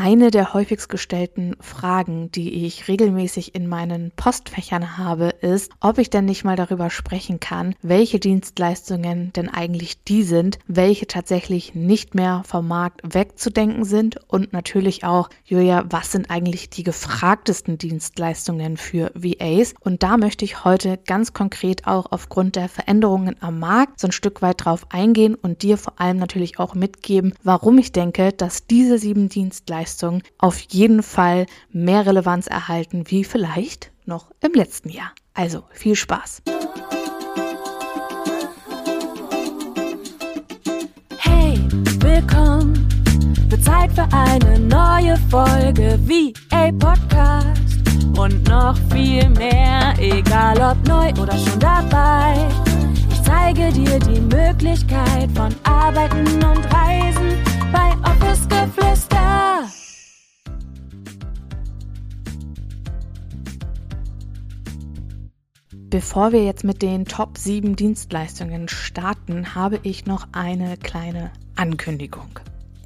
Eine der häufigst gestellten Fragen, die ich regelmäßig in meinen Postfächern habe, ist, ob ich denn nicht mal darüber sprechen kann, welche Dienstleistungen denn eigentlich die sind, welche tatsächlich nicht mehr vom Markt wegzudenken sind und natürlich auch, Julia, was sind eigentlich die gefragtesten Dienstleistungen für VAs? Und da möchte ich heute ganz konkret auch aufgrund der Veränderungen am Markt so ein Stück weit drauf eingehen und dir vor allem natürlich auch mitgeben, warum ich denke, dass diese sieben Dienstleistungen Leistung auf jeden Fall mehr Relevanz erhalten wie vielleicht noch im letzten Jahr. Also viel Spaß! Hey, willkommen! Wird Zeit für eine neue Folge wie a Podcast und noch viel mehr, egal ob neu oder schon dabei. Ich zeige dir die Möglichkeit von Arbeiten und Reisen bei Office Geflüster. Bevor wir jetzt mit den Top 7 Dienstleistungen starten, habe ich noch eine kleine Ankündigung.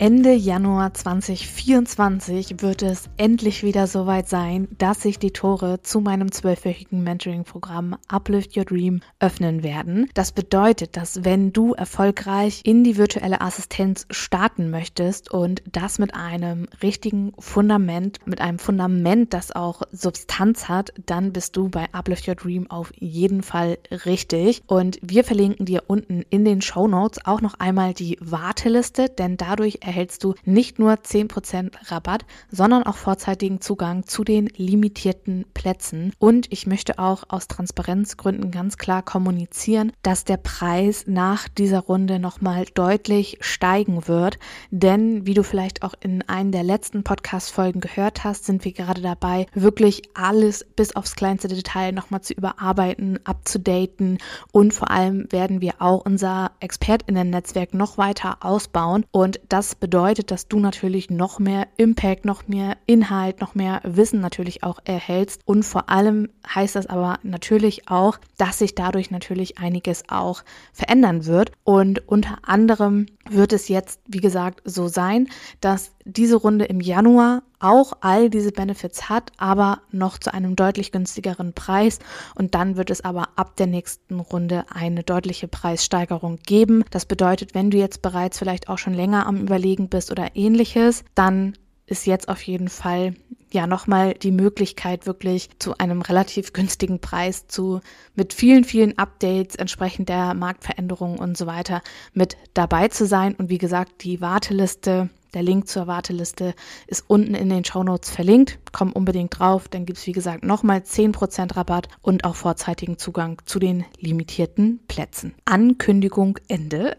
Ende Januar 2024 wird es endlich wieder soweit sein, dass sich die Tore zu meinem zwölfwöchigen Mentoring-Programm Uplift Your Dream öffnen werden. Das bedeutet, dass wenn du erfolgreich in die virtuelle Assistenz starten möchtest und das mit einem richtigen Fundament, mit einem Fundament, das auch Substanz hat, dann bist du bei Uplift Your Dream auf jeden Fall richtig. Und wir verlinken dir unten in den Show Notes auch noch einmal die Warteliste, denn dadurch erhältst du nicht nur 10% Rabatt, sondern auch vorzeitigen Zugang zu den limitierten Plätzen. Und ich möchte auch aus Transparenzgründen ganz klar kommunizieren, dass der Preis nach dieser Runde nochmal deutlich steigen wird. Denn wie du vielleicht auch in einem der letzten Podcast-Folgen gehört hast, sind wir gerade dabei, wirklich alles bis aufs kleinste Detail nochmal zu überarbeiten, abzudaten und vor allem werden wir auch unser ExpertInnen-Netzwerk noch weiter ausbauen. Und das bedeutet, dass du natürlich noch mehr Impact, noch mehr Inhalt, noch mehr Wissen natürlich auch erhältst. Und vor allem heißt das aber natürlich auch, dass sich dadurch natürlich einiges auch verändern wird. Und unter anderem wird es jetzt, wie gesagt, so sein, dass diese Runde im Januar auch all diese Benefits hat, aber noch zu einem deutlich günstigeren Preis. Und dann wird es aber ab der nächsten Runde eine deutliche Preissteigerung geben. Das bedeutet, wenn du jetzt bereits vielleicht auch schon länger am Überlegen bist oder ähnliches, dann ist jetzt auf jeden Fall ja nochmal die Möglichkeit, wirklich zu einem relativ günstigen Preis zu mit vielen, vielen Updates entsprechend der Marktveränderungen und so weiter mit dabei zu sein. Und wie gesagt, die Warteliste der Link zur Warteliste ist unten in den Show Notes verlinkt. Komm unbedingt drauf, dann gibt es wie gesagt nochmal 10% Rabatt und auch vorzeitigen Zugang zu den limitierten Plätzen. Ankündigung Ende.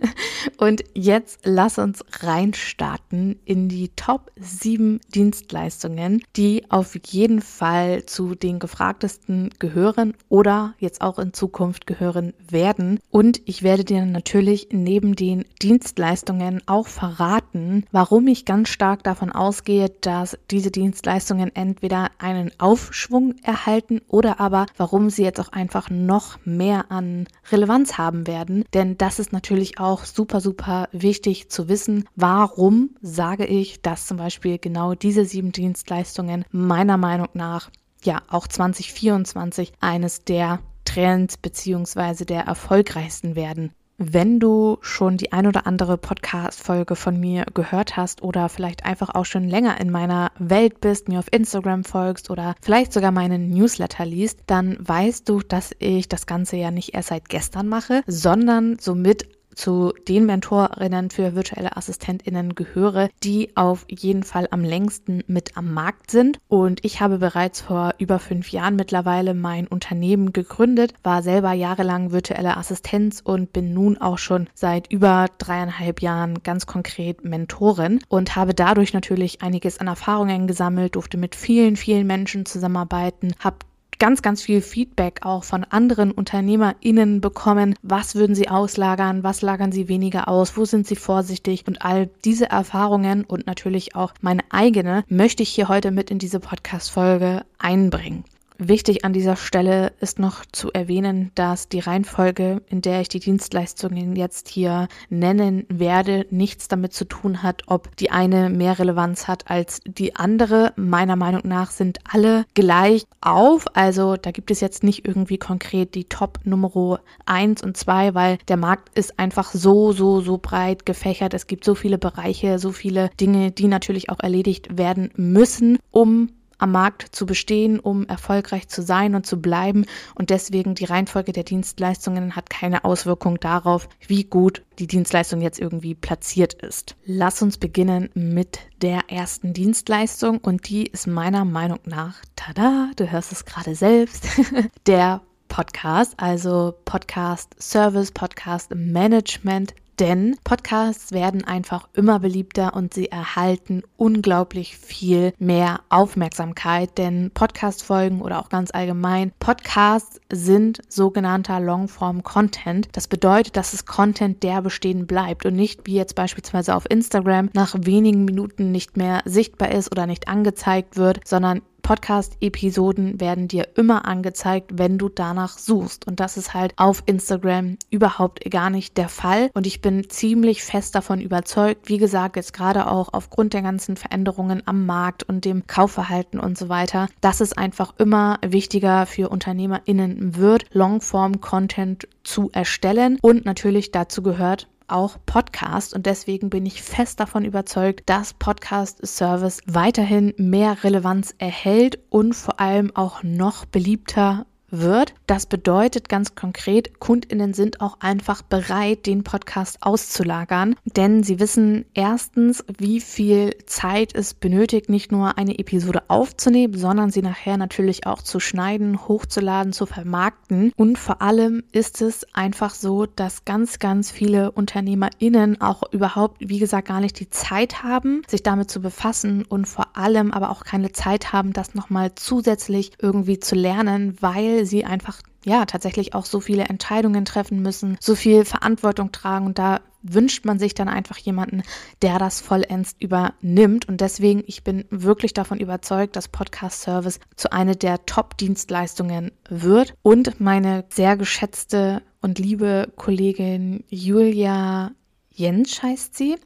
und jetzt lass uns reinstarten in die Top 7 Dienstleistungen, die auf jeden Fall zu den gefragtesten gehören oder jetzt auch in Zukunft gehören werden. Und ich werde dir natürlich neben den Dienstleistungen auch verraten, warum ich ganz stark davon ausgehe, dass diese Dienstleistungen entweder einen Aufschwung erhalten oder aber warum sie jetzt auch einfach noch mehr an Relevanz haben werden. Denn das ist natürlich auch super, super wichtig zu wissen. Warum sage ich, dass zum Beispiel genau diese sieben Dienstleistungen meiner Meinung nach ja auch 2024 eines der Trends beziehungsweise der erfolgreichsten werden wenn du schon die ein oder andere Podcast-Folge von mir gehört hast oder vielleicht einfach auch schon länger in meiner Welt bist, mir auf Instagram folgst oder vielleicht sogar meinen Newsletter liest, dann weißt du, dass ich das Ganze ja nicht erst seit gestern mache, sondern somit zu den Mentorinnen für virtuelle Assistentinnen gehöre, die auf jeden Fall am längsten mit am Markt sind. Und ich habe bereits vor über fünf Jahren mittlerweile mein Unternehmen gegründet, war selber jahrelang virtuelle Assistenz und bin nun auch schon seit über dreieinhalb Jahren ganz konkret Mentorin und habe dadurch natürlich einiges an Erfahrungen gesammelt, durfte mit vielen, vielen Menschen zusammenarbeiten, habe ganz, ganz viel Feedback auch von anderen UnternehmerInnen bekommen. Was würden sie auslagern? Was lagern sie weniger aus? Wo sind sie vorsichtig? Und all diese Erfahrungen und natürlich auch meine eigene möchte ich hier heute mit in diese Podcast-Folge einbringen. Wichtig an dieser Stelle ist noch zu erwähnen, dass die Reihenfolge, in der ich die Dienstleistungen jetzt hier nennen werde, nichts damit zu tun hat, ob die eine mehr Relevanz hat als die andere. Meiner Meinung nach sind alle gleich auf. Also da gibt es jetzt nicht irgendwie konkret die Top Nummer 1 und 2, weil der Markt ist einfach so, so, so breit gefächert. Es gibt so viele Bereiche, so viele Dinge, die natürlich auch erledigt werden müssen, um am Markt zu bestehen, um erfolgreich zu sein und zu bleiben. Und deswegen die Reihenfolge der Dienstleistungen hat keine Auswirkung darauf, wie gut die Dienstleistung jetzt irgendwie platziert ist. Lass uns beginnen mit der ersten Dienstleistung und die ist meiner Meinung nach, tada, du hörst es gerade selbst, der Podcast, also Podcast Service, Podcast Management denn Podcasts werden einfach immer beliebter und sie erhalten unglaublich viel mehr Aufmerksamkeit, denn Podcast-Folgen oder auch ganz allgemein Podcasts sind sogenannter Longform-Content. Das bedeutet, dass es Content, der bestehen bleibt und nicht wie jetzt beispielsweise auf Instagram nach wenigen Minuten nicht mehr sichtbar ist oder nicht angezeigt wird, sondern Podcast-Episoden werden dir immer angezeigt, wenn du danach suchst. Und das ist halt auf Instagram überhaupt gar nicht der Fall. Und ich bin ziemlich fest davon überzeugt, wie gesagt, jetzt gerade auch aufgrund der ganzen Veränderungen am Markt und dem Kaufverhalten und so weiter, dass es einfach immer wichtiger für UnternehmerInnen wird, Longform-Content zu erstellen. Und natürlich dazu gehört auch Podcast und deswegen bin ich fest davon überzeugt, dass Podcast Service weiterhin mehr Relevanz erhält und vor allem auch noch beliebter wird. Das bedeutet ganz konkret, Kundinnen sind auch einfach bereit, den Podcast auszulagern, denn sie wissen erstens, wie viel Zeit es benötigt, nicht nur eine Episode aufzunehmen, sondern sie nachher natürlich auch zu schneiden, hochzuladen, zu vermarkten. Und vor allem ist es einfach so, dass ganz, ganz viele UnternehmerInnen auch überhaupt, wie gesagt, gar nicht die Zeit haben, sich damit zu befassen und vor allem aber auch keine Zeit haben, das nochmal zusätzlich irgendwie zu lernen, weil sie einfach ja tatsächlich auch so viele Entscheidungen treffen müssen, so viel Verantwortung tragen und da wünscht man sich dann einfach jemanden, der das vollends übernimmt. Und deswegen, ich bin wirklich davon überzeugt, dass Podcast Service zu einer der Top-Dienstleistungen wird. Und meine sehr geschätzte und liebe Kollegin Julia Jens heißt sie.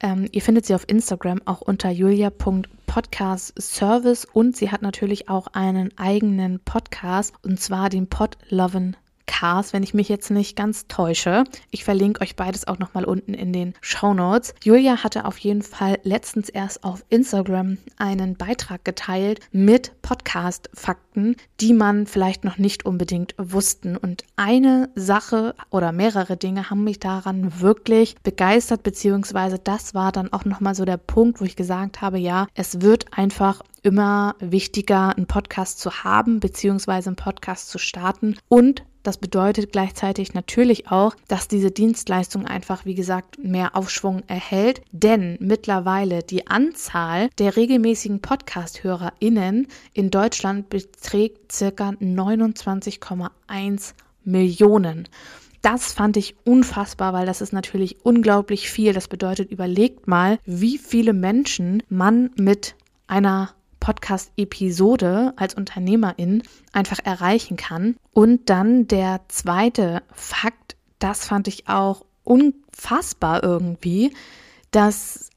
Ähm, ihr findet sie auf Instagram auch unter julia.podcastservice und sie hat natürlich auch einen eigenen Podcast und zwar den Podloven Cars, wenn ich mich jetzt nicht ganz täusche. Ich verlinke euch beides auch nochmal unten in den Show Notes. Julia hatte auf jeden Fall letztens erst auf Instagram einen Beitrag geteilt mit Podcast-Fakten, die man vielleicht noch nicht unbedingt wussten. Und eine Sache oder mehrere Dinge haben mich daran wirklich begeistert, beziehungsweise das war dann auch nochmal so der Punkt, wo ich gesagt habe, ja, es wird einfach immer wichtiger, einen Podcast zu haben, beziehungsweise einen Podcast zu starten und das bedeutet gleichzeitig natürlich auch, dass diese Dienstleistung einfach, wie gesagt, mehr Aufschwung erhält, denn mittlerweile die Anzahl der regelmäßigen Podcast-HörerInnen in Deutschland beträgt circa 29,1 Millionen. Das fand ich unfassbar, weil das ist natürlich unglaublich viel. Das bedeutet, überlegt mal, wie viele Menschen man mit einer Podcast-Episode als Unternehmerin einfach erreichen kann. Und dann der zweite Fakt, das fand ich auch unfassbar irgendwie, dass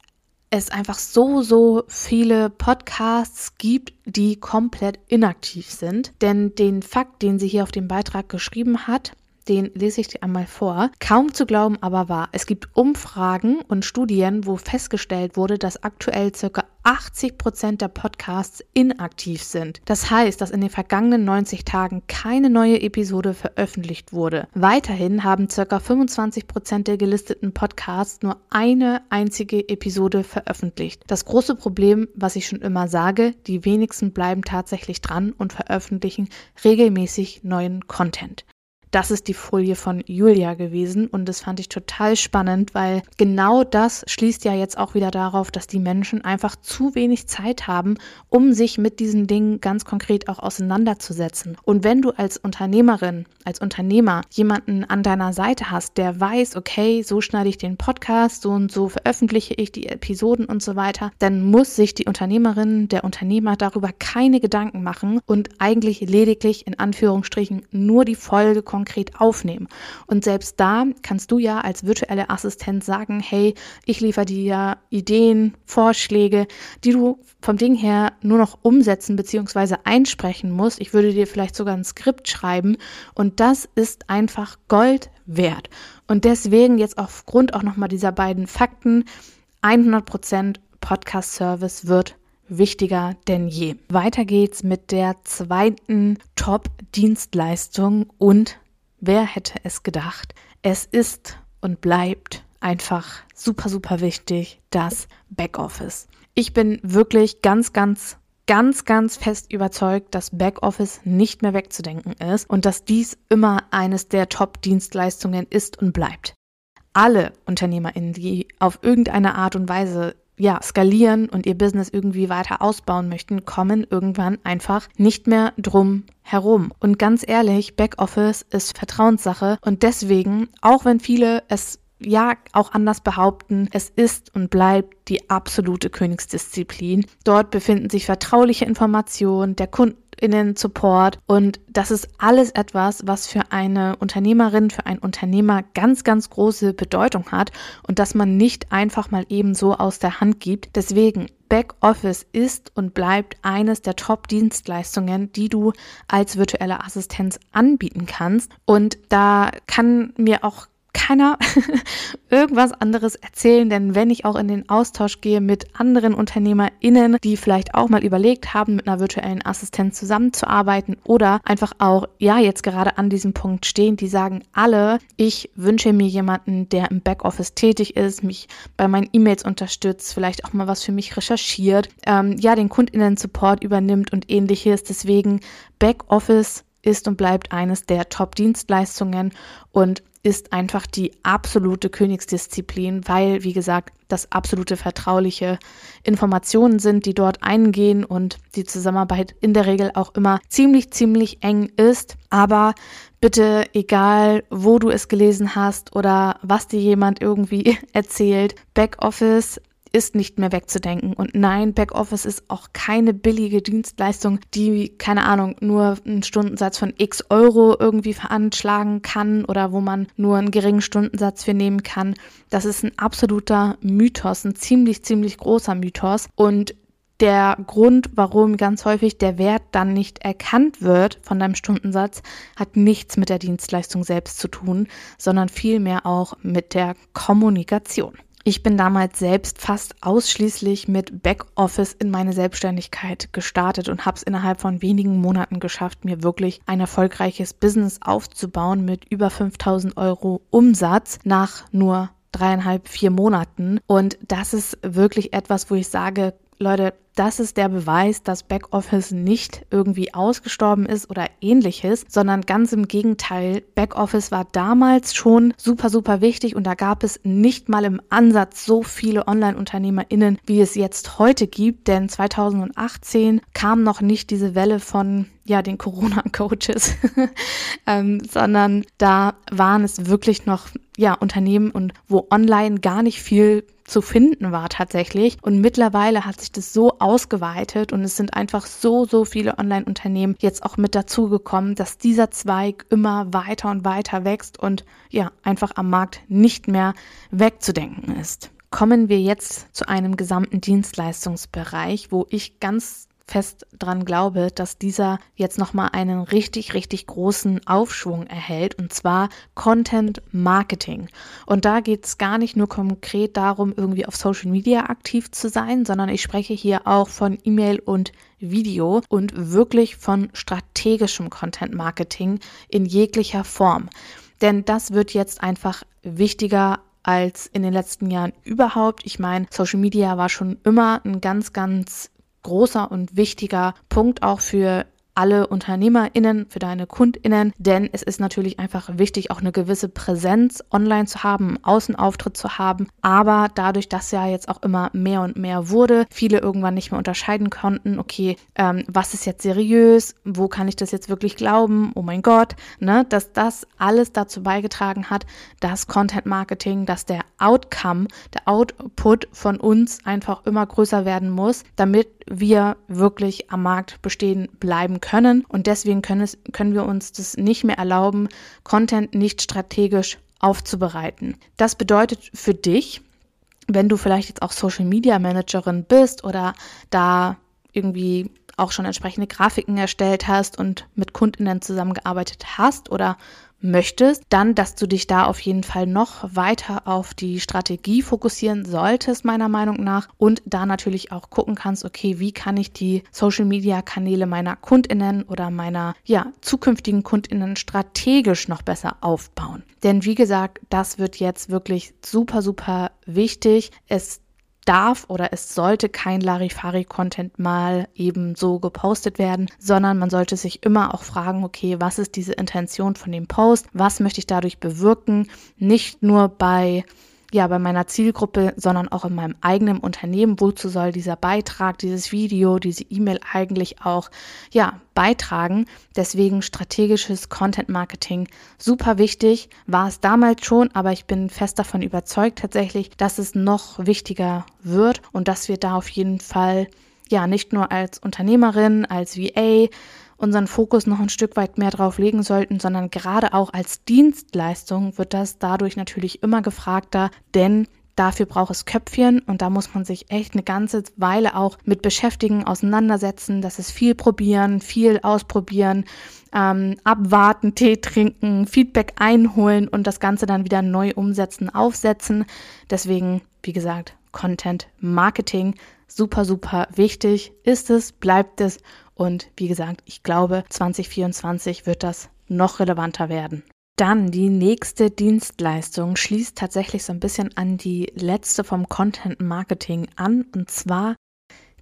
es einfach so, so viele Podcasts gibt, die komplett inaktiv sind. Denn den Fakt, den sie hier auf dem Beitrag geschrieben hat, den lese ich dir einmal vor. Kaum zu glauben, aber wahr. Es gibt Umfragen und Studien, wo festgestellt wurde, dass aktuell ca. 80 Prozent der Podcasts inaktiv sind. Das heißt, dass in den vergangenen 90 Tagen keine neue Episode veröffentlicht wurde. Weiterhin haben ca. 25 Prozent der gelisteten Podcasts nur eine einzige Episode veröffentlicht. Das große Problem, was ich schon immer sage, die wenigsten bleiben tatsächlich dran und veröffentlichen regelmäßig neuen Content. Das ist die Folie von Julia gewesen und das fand ich total spannend, weil genau das schließt ja jetzt auch wieder darauf, dass die Menschen einfach zu wenig Zeit haben, um sich mit diesen Dingen ganz konkret auch auseinanderzusetzen. Und wenn du als Unternehmerin, als Unternehmer jemanden an deiner Seite hast, der weiß, okay, so schneide ich den Podcast, so und so veröffentliche ich die Episoden und so weiter, dann muss sich die Unternehmerin, der Unternehmer darüber keine Gedanken machen und eigentlich lediglich in Anführungsstrichen nur die Folge konkret aufnehmen. Und selbst da kannst du ja als virtuelle Assistent sagen, hey, ich liefere dir Ideen, Vorschläge, die du vom Ding her nur noch umsetzen bzw. einsprechen musst. Ich würde dir vielleicht sogar ein Skript schreiben und das ist einfach Gold wert. Und deswegen jetzt aufgrund auch nochmal dieser beiden Fakten, 100% Podcast-Service wird wichtiger denn je. Weiter geht's mit der zweiten Top-Dienstleistung und wer hätte es gedacht? Es ist und bleibt einfach super, super wichtig, das Backoffice. Ich bin wirklich ganz, ganz ganz, ganz fest überzeugt, dass Backoffice nicht mehr wegzudenken ist und dass dies immer eines der Top-Dienstleistungen ist und bleibt. Alle UnternehmerInnen, die auf irgendeine Art und Weise ja, skalieren und ihr Business irgendwie weiter ausbauen möchten, kommen irgendwann einfach nicht mehr drum herum. Und ganz ehrlich, Backoffice ist Vertrauenssache und deswegen, auch wenn viele es ja auch anders behaupten, es ist und bleibt die absolute Königsdisziplin. Dort befinden sich vertrauliche Informationen, der Kundinnen-Support und das ist alles etwas, was für eine Unternehmerin, für einen Unternehmer ganz, ganz große Bedeutung hat und das man nicht einfach mal eben so aus der Hand gibt. Deswegen Backoffice ist und bleibt eines der Top-Dienstleistungen, die du als virtuelle Assistenz anbieten kannst. Und da kann mir auch keiner irgendwas anderes erzählen, denn wenn ich auch in den Austausch gehe mit anderen UnternehmerInnen, die vielleicht auch mal überlegt haben, mit einer virtuellen Assistenz zusammenzuarbeiten oder einfach auch, ja, jetzt gerade an diesem Punkt stehen, die sagen alle, ich wünsche mir jemanden, der im Backoffice tätig ist, mich bei meinen E-Mails unterstützt, vielleicht auch mal was für mich recherchiert, ähm, ja, den KundInnen-Support übernimmt und ähnliches. Deswegen Backoffice ist und bleibt eines der Top-Dienstleistungen und ist einfach die absolute Königsdisziplin, weil, wie gesagt, das absolute vertrauliche Informationen sind, die dort eingehen und die Zusammenarbeit in der Regel auch immer ziemlich, ziemlich eng ist. Aber bitte, egal wo du es gelesen hast oder was dir jemand irgendwie erzählt, Backoffice ist nicht mehr wegzudenken. Und nein, Backoffice ist auch keine billige Dienstleistung, die, keine Ahnung, nur einen Stundensatz von x Euro irgendwie veranschlagen kann oder wo man nur einen geringen Stundensatz für nehmen kann. Das ist ein absoluter Mythos, ein ziemlich, ziemlich großer Mythos. Und der Grund, warum ganz häufig der Wert dann nicht erkannt wird von deinem Stundensatz, hat nichts mit der Dienstleistung selbst zu tun, sondern vielmehr auch mit der Kommunikation. Ich bin damals selbst fast ausschließlich mit Backoffice in meine Selbstständigkeit gestartet und habe es innerhalb von wenigen Monaten geschafft, mir wirklich ein erfolgreiches Business aufzubauen mit über 5000 Euro Umsatz nach nur dreieinhalb, vier Monaten. Und das ist wirklich etwas, wo ich sage, Leute, das ist der Beweis, dass Backoffice nicht irgendwie ausgestorben ist oder ähnliches, sondern ganz im Gegenteil. Backoffice war damals schon super, super wichtig und da gab es nicht mal im Ansatz so viele Online-UnternehmerInnen, wie es jetzt heute gibt, denn 2018 kam noch nicht diese Welle von ja, den Corona-Coaches, ähm, sondern da waren es wirklich noch ja, Unternehmen und wo online gar nicht viel zu finden war tatsächlich. Und mittlerweile hat sich das so ausgeweitet und es sind einfach so, so viele Online-Unternehmen jetzt auch mit dazugekommen, dass dieser Zweig immer weiter und weiter wächst und ja, einfach am Markt nicht mehr wegzudenken ist. Kommen wir jetzt zu einem gesamten Dienstleistungsbereich, wo ich ganz fest dran glaube, dass dieser jetzt nochmal einen richtig, richtig großen Aufschwung erhält und zwar Content Marketing. Und da geht es gar nicht nur konkret darum, irgendwie auf Social Media aktiv zu sein, sondern ich spreche hier auch von E-Mail und Video und wirklich von strategischem Content Marketing in jeglicher Form. Denn das wird jetzt einfach wichtiger als in den letzten Jahren überhaupt. Ich meine, Social Media war schon immer ein ganz, ganz großer und wichtiger Punkt auch für alle UnternehmerInnen, für deine KundInnen, denn es ist natürlich einfach wichtig, auch eine gewisse Präsenz online zu haben, Außenauftritt zu haben. Aber dadurch, dass ja jetzt auch immer mehr und mehr wurde, viele irgendwann nicht mehr unterscheiden konnten, okay, ähm, was ist jetzt seriös, wo kann ich das jetzt wirklich glauben, oh mein Gott, ne, dass das alles dazu beigetragen hat, dass Content Marketing, dass der Outcome, der Output von uns einfach immer größer werden muss, damit wir wirklich am Markt bestehen bleiben können. Und deswegen können, es, können wir uns das nicht mehr erlauben, Content nicht strategisch aufzubereiten. Das bedeutet für dich, wenn du vielleicht jetzt auch Social Media Managerin bist oder da irgendwie auch schon entsprechende Grafiken erstellt hast und mit Kundinnen zusammengearbeitet hast oder möchtest, dann, dass du dich da auf jeden Fall noch weiter auf die Strategie fokussieren solltest, meiner Meinung nach, und da natürlich auch gucken kannst, okay, wie kann ich die Social Media Kanäle meiner Kundinnen oder meiner ja, zukünftigen Kundinnen strategisch noch besser aufbauen. Denn wie gesagt, das wird jetzt wirklich super, super wichtig. Es darf oder es sollte kein Larifari-Content mal eben so gepostet werden, sondern man sollte sich immer auch fragen, okay, was ist diese Intention von dem Post? Was möchte ich dadurch bewirken? Nicht nur bei ja, bei meiner Zielgruppe, sondern auch in meinem eigenen Unternehmen. Wozu soll dieser Beitrag, dieses Video, diese E-Mail eigentlich auch, ja, beitragen? Deswegen strategisches Content Marketing super wichtig. War es damals schon, aber ich bin fest davon überzeugt tatsächlich, dass es noch wichtiger wird und dass wir da auf jeden Fall ja, nicht nur als Unternehmerin, als VA, unseren Fokus noch ein Stück weit mehr drauf legen sollten, sondern gerade auch als Dienstleistung wird das dadurch natürlich immer gefragter, denn Dafür braucht es Köpfchen und da muss man sich echt eine ganze Weile auch mit beschäftigen, auseinandersetzen. Das ist viel probieren, viel ausprobieren, ähm, abwarten, Tee trinken, Feedback einholen und das Ganze dann wieder neu umsetzen, aufsetzen. Deswegen, wie gesagt, Content Marketing super, super wichtig ist es, bleibt es und wie gesagt, ich glaube, 2024 wird das noch relevanter werden. Dann die nächste Dienstleistung schließt tatsächlich so ein bisschen an die letzte vom Content Marketing an. Und zwar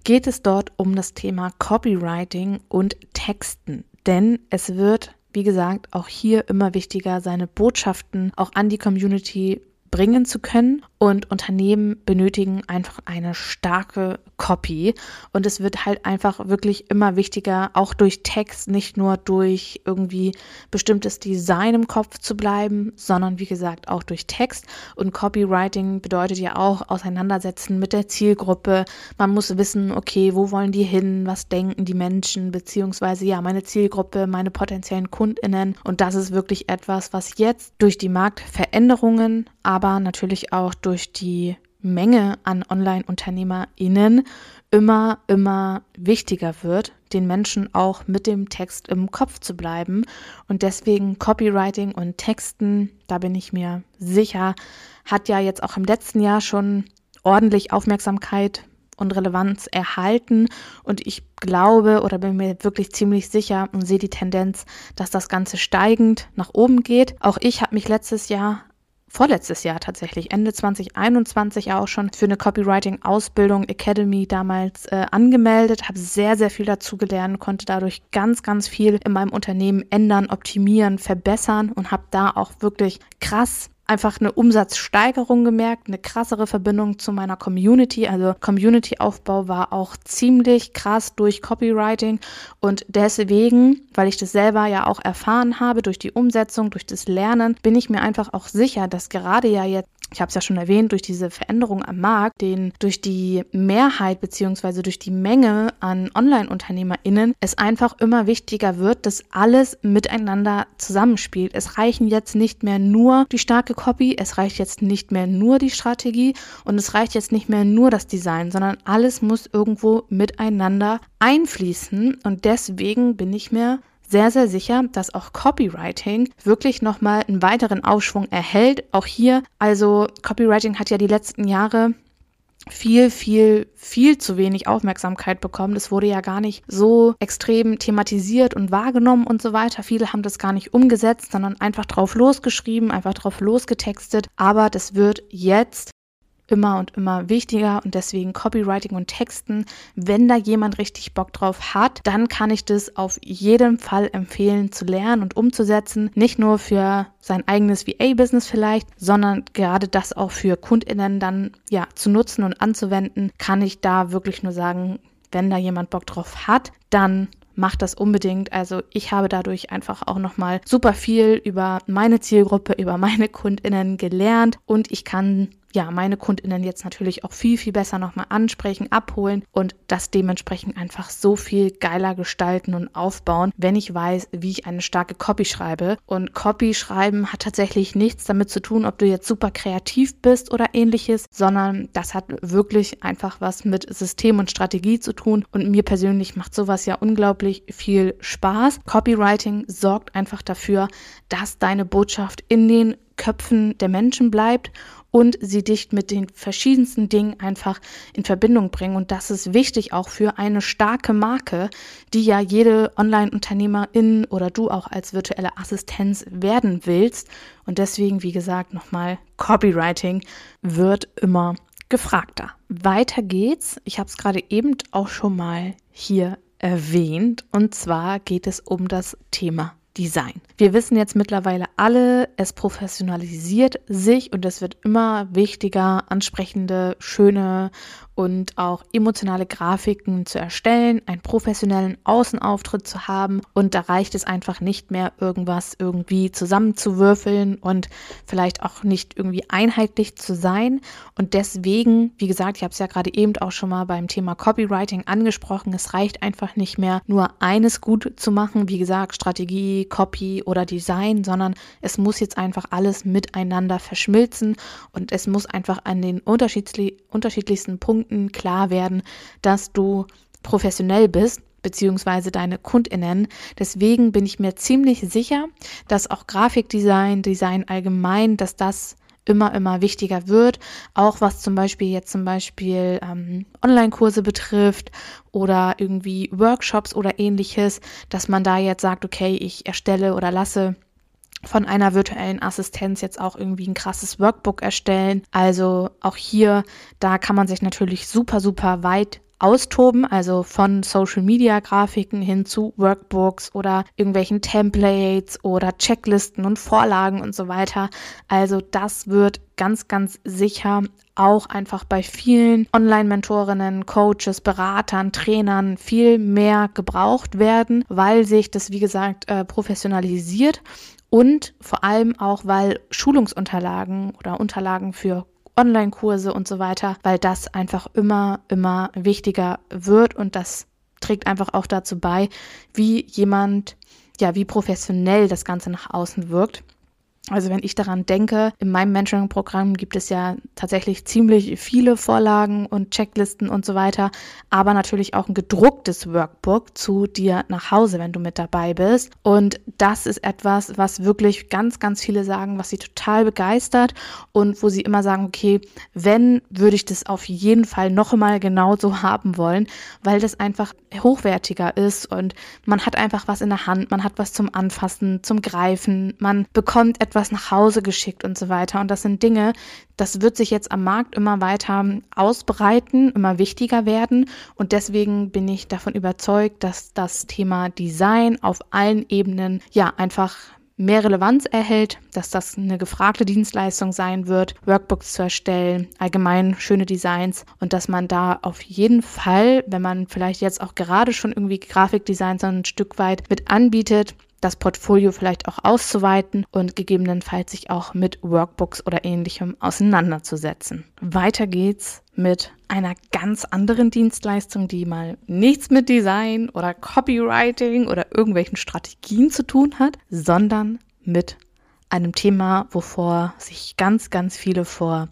geht es dort um das Thema Copywriting und Texten. Denn es wird, wie gesagt, auch hier immer wichtiger, seine Botschaften auch an die Community bringen zu können. Und Unternehmen benötigen einfach eine starke Copy. Und es wird halt einfach wirklich immer wichtiger, auch durch Text, nicht nur durch irgendwie bestimmtes Design im Kopf zu bleiben, sondern wie gesagt auch durch Text. Und Copywriting bedeutet ja auch auseinandersetzen mit der Zielgruppe. Man muss wissen, okay, wo wollen die hin? Was denken die Menschen? Beziehungsweise ja, meine Zielgruppe, meine potenziellen KundInnen. Und das ist wirklich etwas, was jetzt durch die Marktveränderungen, aber natürlich auch durch durch die Menge an Online-UnternehmerInnen immer, immer wichtiger wird, den Menschen auch mit dem Text im Kopf zu bleiben. Und deswegen Copywriting und Texten, da bin ich mir sicher, hat ja jetzt auch im letzten Jahr schon ordentlich Aufmerksamkeit und Relevanz erhalten. Und ich glaube oder bin mir wirklich ziemlich sicher und sehe die Tendenz, dass das Ganze steigend nach oben geht. Auch ich habe mich letztes Jahr vorletztes Jahr tatsächlich, Ende 2021 auch schon für eine Copywriting-Ausbildung Academy damals äh, angemeldet, habe sehr, sehr viel dazu gelernt, konnte dadurch ganz, ganz viel in meinem Unternehmen ändern, optimieren, verbessern und habe da auch wirklich krass einfach eine Umsatzsteigerung gemerkt, eine krassere Verbindung zu meiner Community. Also Community-Aufbau war auch ziemlich krass durch Copywriting und deswegen, weil ich das selber ja auch erfahren habe durch die Umsetzung, durch das Lernen, bin ich mir einfach auch sicher, dass gerade ja jetzt ich habe es ja schon erwähnt, durch diese Veränderung am Markt, den durch die Mehrheit beziehungsweise durch die Menge an Online-UnternehmerInnen es einfach immer wichtiger wird, dass alles miteinander zusammenspielt. Es reichen jetzt nicht mehr nur die starke Copy, es reicht jetzt nicht mehr nur die Strategie und es reicht jetzt nicht mehr nur das Design, sondern alles muss irgendwo miteinander einfließen und deswegen bin ich mir sehr, sehr sicher, dass auch Copywriting wirklich nochmal einen weiteren Aufschwung erhält. Auch hier, also Copywriting hat ja die letzten Jahre viel, viel, viel zu wenig Aufmerksamkeit bekommen. Das wurde ja gar nicht so extrem thematisiert und wahrgenommen und so weiter. Viele haben das gar nicht umgesetzt, sondern einfach drauf losgeschrieben, einfach drauf losgetextet. Aber das wird jetzt immer und immer wichtiger und deswegen Copywriting und Texten, wenn da jemand richtig Bock drauf hat, dann kann ich das auf jeden Fall empfehlen zu lernen und umzusetzen. Nicht nur für sein eigenes VA-Business vielleicht, sondern gerade das auch für KundInnen dann ja zu nutzen und anzuwenden, kann ich da wirklich nur sagen, wenn da jemand Bock drauf hat, dann macht das unbedingt. Also ich habe dadurch einfach auch nochmal super viel über meine Zielgruppe, über meine KundInnen gelernt und ich kann ja, meine KundInnen jetzt natürlich auch viel, viel besser nochmal ansprechen, abholen und das dementsprechend einfach so viel geiler gestalten und aufbauen, wenn ich weiß, wie ich eine starke Copy schreibe. Und Copy schreiben hat tatsächlich nichts damit zu tun, ob du jetzt super kreativ bist oder ähnliches, sondern das hat wirklich einfach was mit System und Strategie zu tun. Und mir persönlich macht sowas ja unglaublich viel Spaß. Copywriting sorgt einfach dafür, dass deine Botschaft in den Köpfen der Menschen bleibt und sie dich mit den verschiedensten Dingen einfach in Verbindung bringen. Und das ist wichtig auch für eine starke Marke, die ja jede Online-Unternehmerin oder du auch als virtuelle Assistenz werden willst. Und deswegen, wie gesagt, nochmal, Copywriting wird immer gefragter. Weiter geht's. Ich habe es gerade eben auch schon mal hier erwähnt. Und zwar geht es um das Thema Design. Wir wissen jetzt mittlerweile alle, es professionalisiert sich und es wird immer wichtiger, ansprechende, schöne und auch emotionale Grafiken zu erstellen, einen professionellen Außenauftritt zu haben und da reicht es einfach nicht mehr, irgendwas irgendwie zusammenzuwürfeln und vielleicht auch nicht irgendwie einheitlich zu sein. Und deswegen, wie gesagt, ich habe es ja gerade eben auch schon mal beim Thema Copywriting angesprochen, es reicht einfach nicht mehr, nur eines gut zu machen, wie gesagt, Strategie, Copy oder Design, sondern es muss jetzt einfach alles miteinander verschmilzen und es muss einfach an den unterschiedlichsten Punkten Kunden klar werden, dass du professionell bist beziehungsweise deine Kundinnen. Deswegen bin ich mir ziemlich sicher, dass auch Grafikdesign, Design allgemein, dass das immer, immer wichtiger wird. Auch was zum Beispiel jetzt zum Beispiel ähm, Online-Kurse betrifft oder irgendwie Workshops oder ähnliches, dass man da jetzt sagt, okay, ich erstelle oder lasse von einer virtuellen Assistenz jetzt auch irgendwie ein krasses Workbook erstellen. Also auch hier, da kann man sich natürlich super, super weit austoben, also von Social Media Grafiken hin zu Workbooks oder irgendwelchen Templates oder Checklisten und Vorlagen und so weiter. Also das wird ganz, ganz sicher auch einfach bei vielen Online-Mentorinnen, Coaches, Beratern, Trainern viel mehr gebraucht werden, weil sich das, wie gesagt, äh, professionalisiert und vor allem auch, weil Schulungsunterlagen oder Unterlagen für Online-Kurse und so weiter, weil das einfach immer, immer wichtiger wird und das trägt einfach auch dazu bei, wie jemand, ja, wie professionell das Ganze nach außen wirkt. Also wenn ich daran denke, in meinem Mentoring-Programm gibt es ja tatsächlich ziemlich viele Vorlagen und Checklisten und so weiter, aber natürlich auch ein gedrucktes Workbook zu dir nach Hause, wenn du mit dabei bist. Und das ist etwas, was wirklich ganz, ganz viele sagen, was sie total begeistert und wo sie immer sagen, okay, wenn, würde ich das auf jeden Fall noch einmal genauso haben wollen, weil das einfach hochwertiger ist und man hat einfach was in der Hand, man hat was zum Anfassen, zum Greifen, man bekommt etwas etwas nach Hause geschickt und so weiter. Und das sind Dinge, das wird sich jetzt am Markt immer weiter ausbreiten, immer wichtiger werden. Und deswegen bin ich davon überzeugt, dass das Thema Design auf allen Ebenen ja einfach mehr Relevanz erhält, dass das eine gefragte Dienstleistung sein wird, Workbooks zu erstellen, allgemein schöne Designs und dass man da auf jeden Fall, wenn man vielleicht jetzt auch gerade schon irgendwie Grafikdesign so ein Stück weit mit anbietet, das Portfolio vielleicht auch auszuweiten und gegebenenfalls sich auch mit Workbooks oder ähnlichem auseinanderzusetzen. Weiter geht's mit einer ganz anderen Dienstleistung, die mal nichts mit Design oder Copywriting oder irgendwelchen Strategien zu tun hat, sondern mit einem Thema, wovor sich ganz, ganz viele vor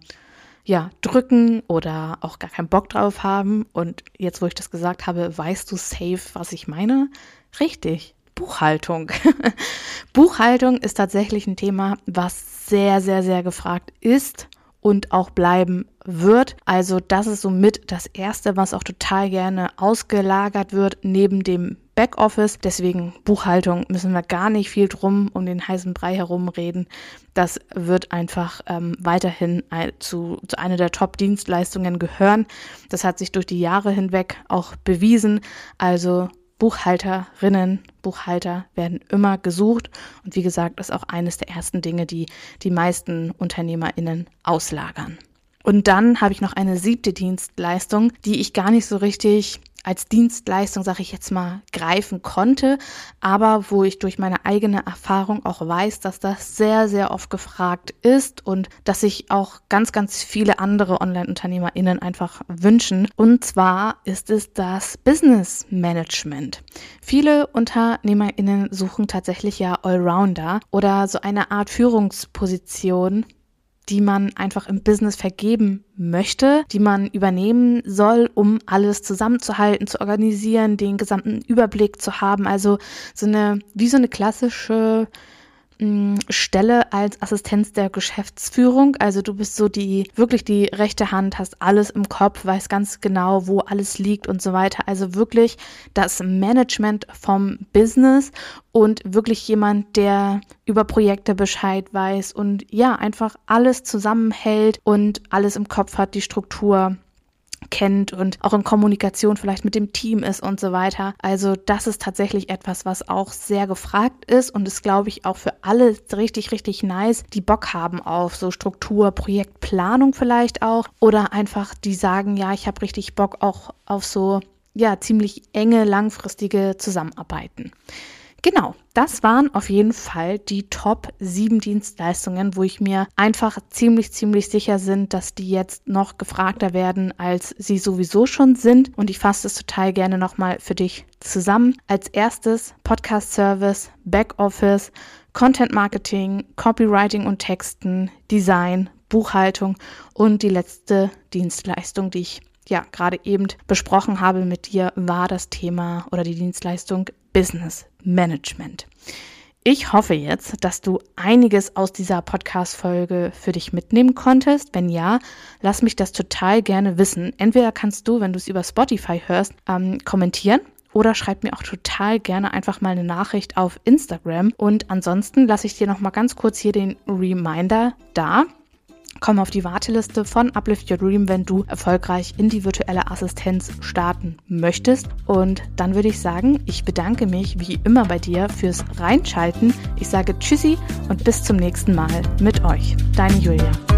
ja, drücken oder auch gar keinen Bock drauf haben. Und jetzt, wo ich das gesagt habe, weißt du safe, was ich meine? Richtig. Buchhaltung. Buchhaltung ist tatsächlich ein Thema, was sehr, sehr, sehr gefragt ist und auch bleiben wird. Also das ist somit das Erste, was auch total gerne ausgelagert wird neben dem Backoffice. Deswegen Buchhaltung müssen wir gar nicht viel drum um den heißen Brei herum reden. Das wird einfach ähm, weiterhin zu, zu einer der Top-Dienstleistungen gehören. Das hat sich durch die Jahre hinweg auch bewiesen. Also Buchhalterinnen, Buchhalter werden immer gesucht und wie gesagt, ist auch eines der ersten Dinge, die die meisten Unternehmerinnen auslagern. Und dann habe ich noch eine siebte Dienstleistung, die ich gar nicht so richtig als Dienstleistung, sage ich jetzt mal, greifen konnte, aber wo ich durch meine eigene Erfahrung auch weiß, dass das sehr, sehr oft gefragt ist und dass sich auch ganz, ganz viele andere Online-UnternehmerInnen einfach wünschen. Und zwar ist es das Business Management. Viele UnternehmerInnen suchen tatsächlich ja Allrounder oder so eine Art Führungsposition die man einfach im Business vergeben möchte, die man übernehmen soll, um alles zusammenzuhalten, zu organisieren, den gesamten Überblick zu haben. Also so eine, wie so eine klassische Stelle als Assistenz der Geschäftsführung. Also du bist so die, wirklich die rechte Hand, hast alles im Kopf, weißt ganz genau, wo alles liegt und so weiter. Also wirklich das Management vom Business und wirklich jemand, der über Projekte Bescheid weiß und ja, einfach alles zusammenhält und alles im Kopf hat, die Struktur kennt und auch in Kommunikation vielleicht mit dem Team ist und so weiter. Also das ist tatsächlich etwas, was auch sehr gefragt ist und ist, glaube ich, auch für alle richtig, richtig nice, die Bock haben auf so Struktur, Projektplanung vielleicht auch oder einfach die sagen, ja, ich habe richtig Bock auch auf so ja, ziemlich enge, langfristige Zusammenarbeiten. Genau, das waren auf jeden Fall die Top 7 Dienstleistungen, wo ich mir einfach ziemlich, ziemlich sicher bin, dass die jetzt noch gefragter werden, als sie sowieso schon sind. Und ich fasse es total gerne nochmal für dich zusammen. Als erstes Podcast Service, Backoffice, Content Marketing, Copywriting und Texten, Design, Buchhaltung und die letzte Dienstleistung, die ich ja gerade eben besprochen habe mit dir, war das Thema oder die Dienstleistung Business Management. Ich hoffe jetzt, dass du einiges aus dieser Podcast-Folge für dich mitnehmen konntest. Wenn ja, lass mich das total gerne wissen. Entweder kannst du, wenn du es über Spotify hörst, ähm, kommentieren oder schreib mir auch total gerne einfach mal eine Nachricht auf Instagram. Und ansonsten lasse ich dir noch mal ganz kurz hier den Reminder da komm auf die Warteliste von Uplift Your Dream, wenn du erfolgreich in die virtuelle Assistenz starten möchtest. Und dann würde ich sagen, ich bedanke mich wie immer bei dir fürs Reinschalten. Ich sage Tschüssi und bis zum nächsten Mal mit euch. Deine Julia.